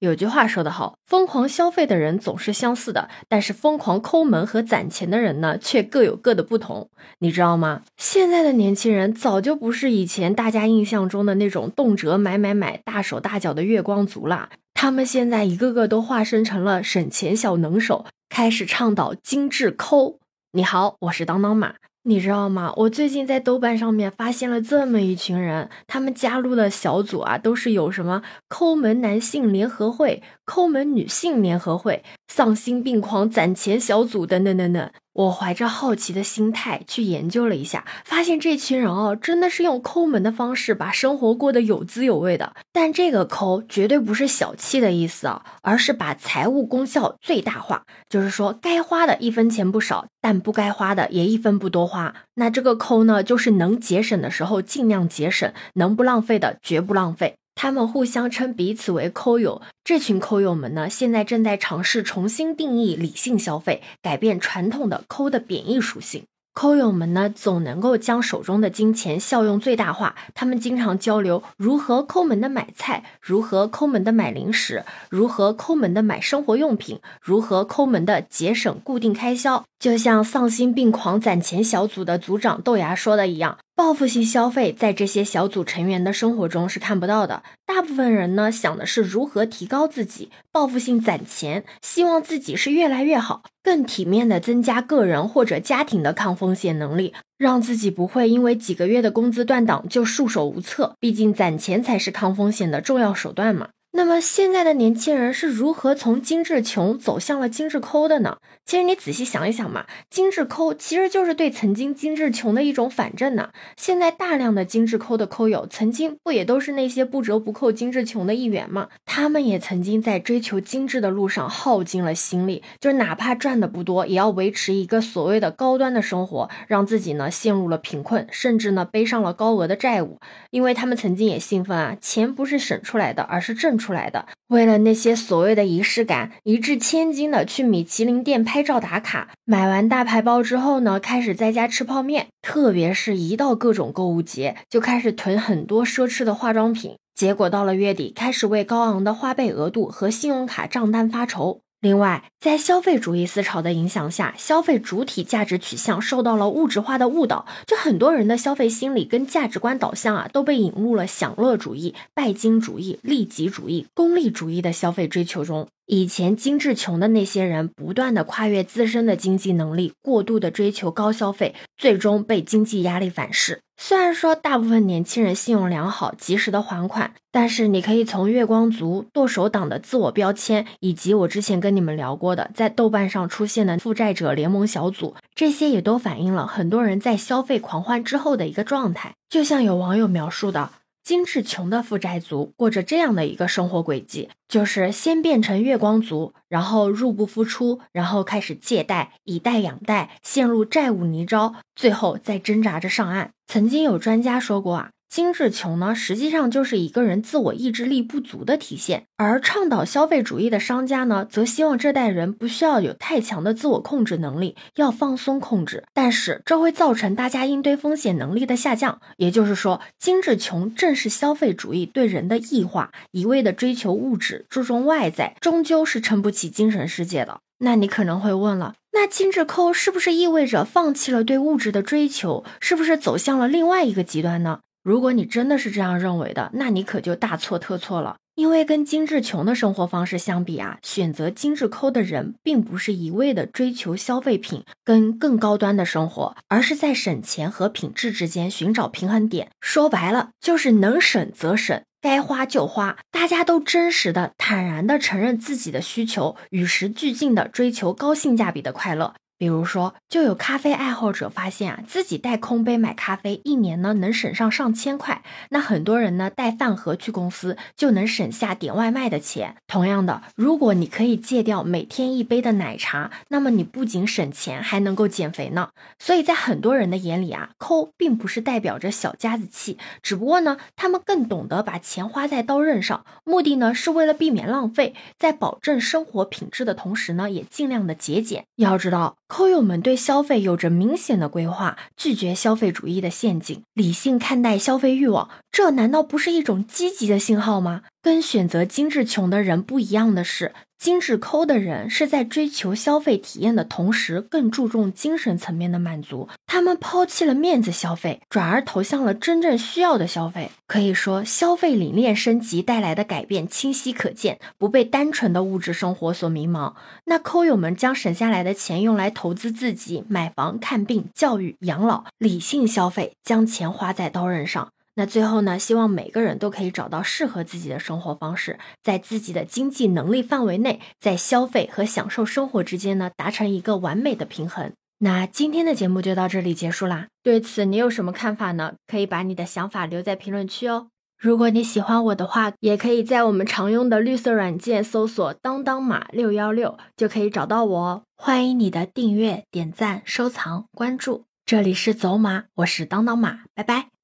有句话说得好，疯狂消费的人总是相似的，但是疯狂抠门和攒钱的人呢，却各有各的不同。你知道吗？现在的年轻人早就不是以前大家印象中的那种动辄买买买、大手大脚的月光族啦，他们现在一个个都化身成了省钱小能手，开始倡导精致抠。你好，我是当当马。你知道吗？我最近在豆瓣上面发现了这么一群人，他们加入的小组啊，都是有什么抠门男性联合会、抠门女性联合会、丧心病狂攒钱小组等等等等。我怀着好奇的心态去研究了一下，发现这群人哦，真的是用抠门的方式把生活过得有滋有味的。但这个抠绝对不是小气的意思啊，而是把财务功效最大化，就是说该花的一分钱不少，但不该花的也一分不多花。那这个抠呢，就是能节省的时候尽量节省，能不浪费的绝不浪费。他们互相称彼此为“抠友”，这群抠友们呢，现在正在尝试重新定义理性消费，改变传统的抠的贬义属性。抠友们呢，总能够将手中的金钱效用最大化。他们经常交流如何抠门的买菜，如何抠门的买零食，如何抠门的买生活用品，如何抠门的节省固定开销。就像丧心病狂攒钱小组的组长豆芽说的一样。报复性消费在这些小组成员的生活中是看不到的。大部分人呢想的是如何提高自己，报复性攒钱，希望自己是越来越好，更体面的增加个人或者家庭的抗风险能力，让自己不会因为几个月的工资断档就束手无策。毕竟攒钱才是抗风险的重要手段嘛。那么现在的年轻人是如何从精致穷走向了精致抠的呢？其实你仔细想一想嘛，精致抠其实就是对曾经精致穷的一种反证呢。现在大量的精致抠的抠友，曾经不也都是那些不折不扣精致穷的一员吗？他们也曾经在追求精致的路上耗尽了心力，就是哪怕赚的不多，也要维持一个所谓的高端的生活，让自己呢陷入了贫困，甚至呢背上了高额的债务。因为他们曾经也兴奋啊，钱不是省出来的，而是挣出来的。为了那些所谓的仪式感，一掷千金的去米其林店拍照打卡，买完大牌包之后呢，开始在家吃泡面。特别是一到各种购物节，就开始囤很多奢侈的化妆品。结果到了月底，开始为高昂的花呗额度和信用卡账单发愁。另外，在消费主义思潮的影响下，消费主体价值取向受到了物质化的误导，就很多人的消费心理跟价值观导向啊，都被引入了享乐主义、拜金主义、利己主义、功利主义的消费追求中。以前精致穷的那些人，不断的跨越自身的经济能力，过度的追求高消费，最终被经济压力反噬。虽然说大部分年轻人信用良好，及时的还款，但是你可以从月光族、剁手党的自我标签，以及我之前跟你们聊过的在豆瓣上出现的负债者联盟小组，这些也都反映了很多人在消费狂欢之后的一个状态。就像有网友描述的。精致穷的负债族过着这样的一个生活轨迹，就是先变成月光族，然后入不敷出，然后开始借贷，以贷养贷，陷入债务泥沼，最后再挣扎着上岸。曾经有专家说过啊。精致穷呢，实际上就是一个人自我意志力不足的体现；而倡导消费主义的商家呢，则希望这代人不需要有太强的自我控制能力，要放松控制。但是这会造成大家应对风险能力的下降。也就是说，精致穷正是消费主义对人的异化，一味的追求物质，注重外在，终究是撑不起精神世界的。那你可能会问了，那精致抠是不是意味着放弃了对物质的追求？是不是走向了另外一个极端呢？如果你真的是这样认为的，那你可就大错特错了。因为跟精致穷的生活方式相比啊，选择精致抠的人，并不是一味的追求消费品跟更高端的生活，而是在省钱和品质之间寻找平衡点。说白了，就是能省则省，该花就花。大家都真实的、坦然的承认自己的需求，与时俱进的追求高性价比的快乐。比如说，就有咖啡爱好者发现啊，自己带空杯买咖啡，一年呢能省上上千块。那很多人呢带饭盒去公司，就能省下点外卖的钱。同样的，如果你可以戒掉每天一杯的奶茶，那么你不仅省钱，还能够减肥呢。所以在很多人的眼里啊，抠并不是代表着小家子气，只不过呢，他们更懂得把钱花在刀刃上，目的呢是为了避免浪费，在保证生活品质的同时呢，也尽量的节俭。要知道。抠友们对消费有着明显的规划，拒绝消费主义的陷阱，理性看待消费欲望，这难道不是一种积极的信号吗？跟选择精致穷的人不一样的是，精致抠的人是在追求消费体验的同时，更注重精神层面的满足。他们抛弃了面子消费，转而投向了真正需要的消费。可以说，消费理念升级带来的改变清晰可见，不被单纯的物质生活所迷茫。那抠友们将省下来的钱用来投资自己，买房、看病、教育、养老，理性消费，将钱花在刀刃上。那最后呢？希望每个人都可以找到适合自己的生活方式，在自己的经济能力范围内，在消费和享受生活之间呢，达成一个完美的平衡。那今天的节目就到这里结束啦。对此你有什么看法呢？可以把你的想法留在评论区哦。如果你喜欢我的话，也可以在我们常用的绿色软件搜索“当当马六幺六”就可以找到我哦。欢迎你的订阅、点赞、收藏、关注。这里是走马，我是当当马，拜拜。